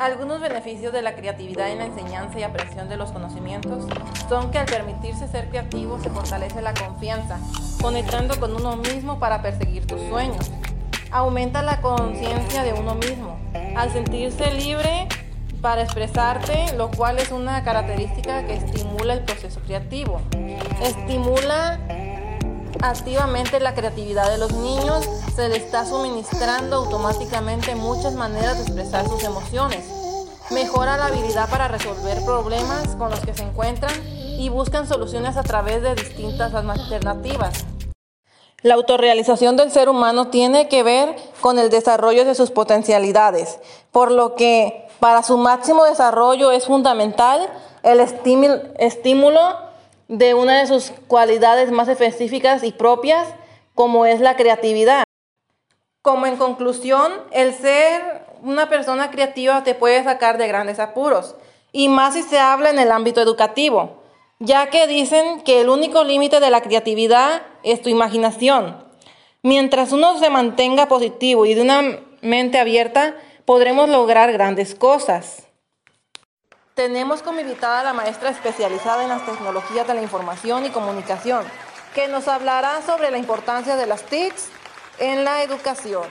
Algunos beneficios de la creatividad en la enseñanza y apreciación de los conocimientos son que al permitirse ser creativo se fortalece la confianza, conectando con uno mismo para perseguir tus sueños. Aumenta la conciencia de uno mismo, al sentirse libre para expresarte, lo cual es una característica que estimula el proceso creativo. Estimula activamente la creatividad de los niños, se les está suministrando automáticamente muchas maneras de expresar sus emociones. Mejora la habilidad para resolver problemas con los que se encuentran y buscan soluciones a través de distintas alternativas. La autorrealización del ser humano tiene que ver con el desarrollo de sus potencialidades, por lo que para su máximo desarrollo es fundamental el estímulo de una de sus cualidades más específicas y propias, como es la creatividad. Como en conclusión, el ser una persona creativa te puede sacar de grandes apuros, y más si se habla en el ámbito educativo, ya que dicen que el único límite de la creatividad es tu imaginación. Mientras uno se mantenga positivo y de una mente abierta, podremos lograr grandes cosas. Tenemos como invitada a la maestra especializada en las tecnologías de la información y comunicación, que nos hablará sobre la importancia de las TICs en la educación.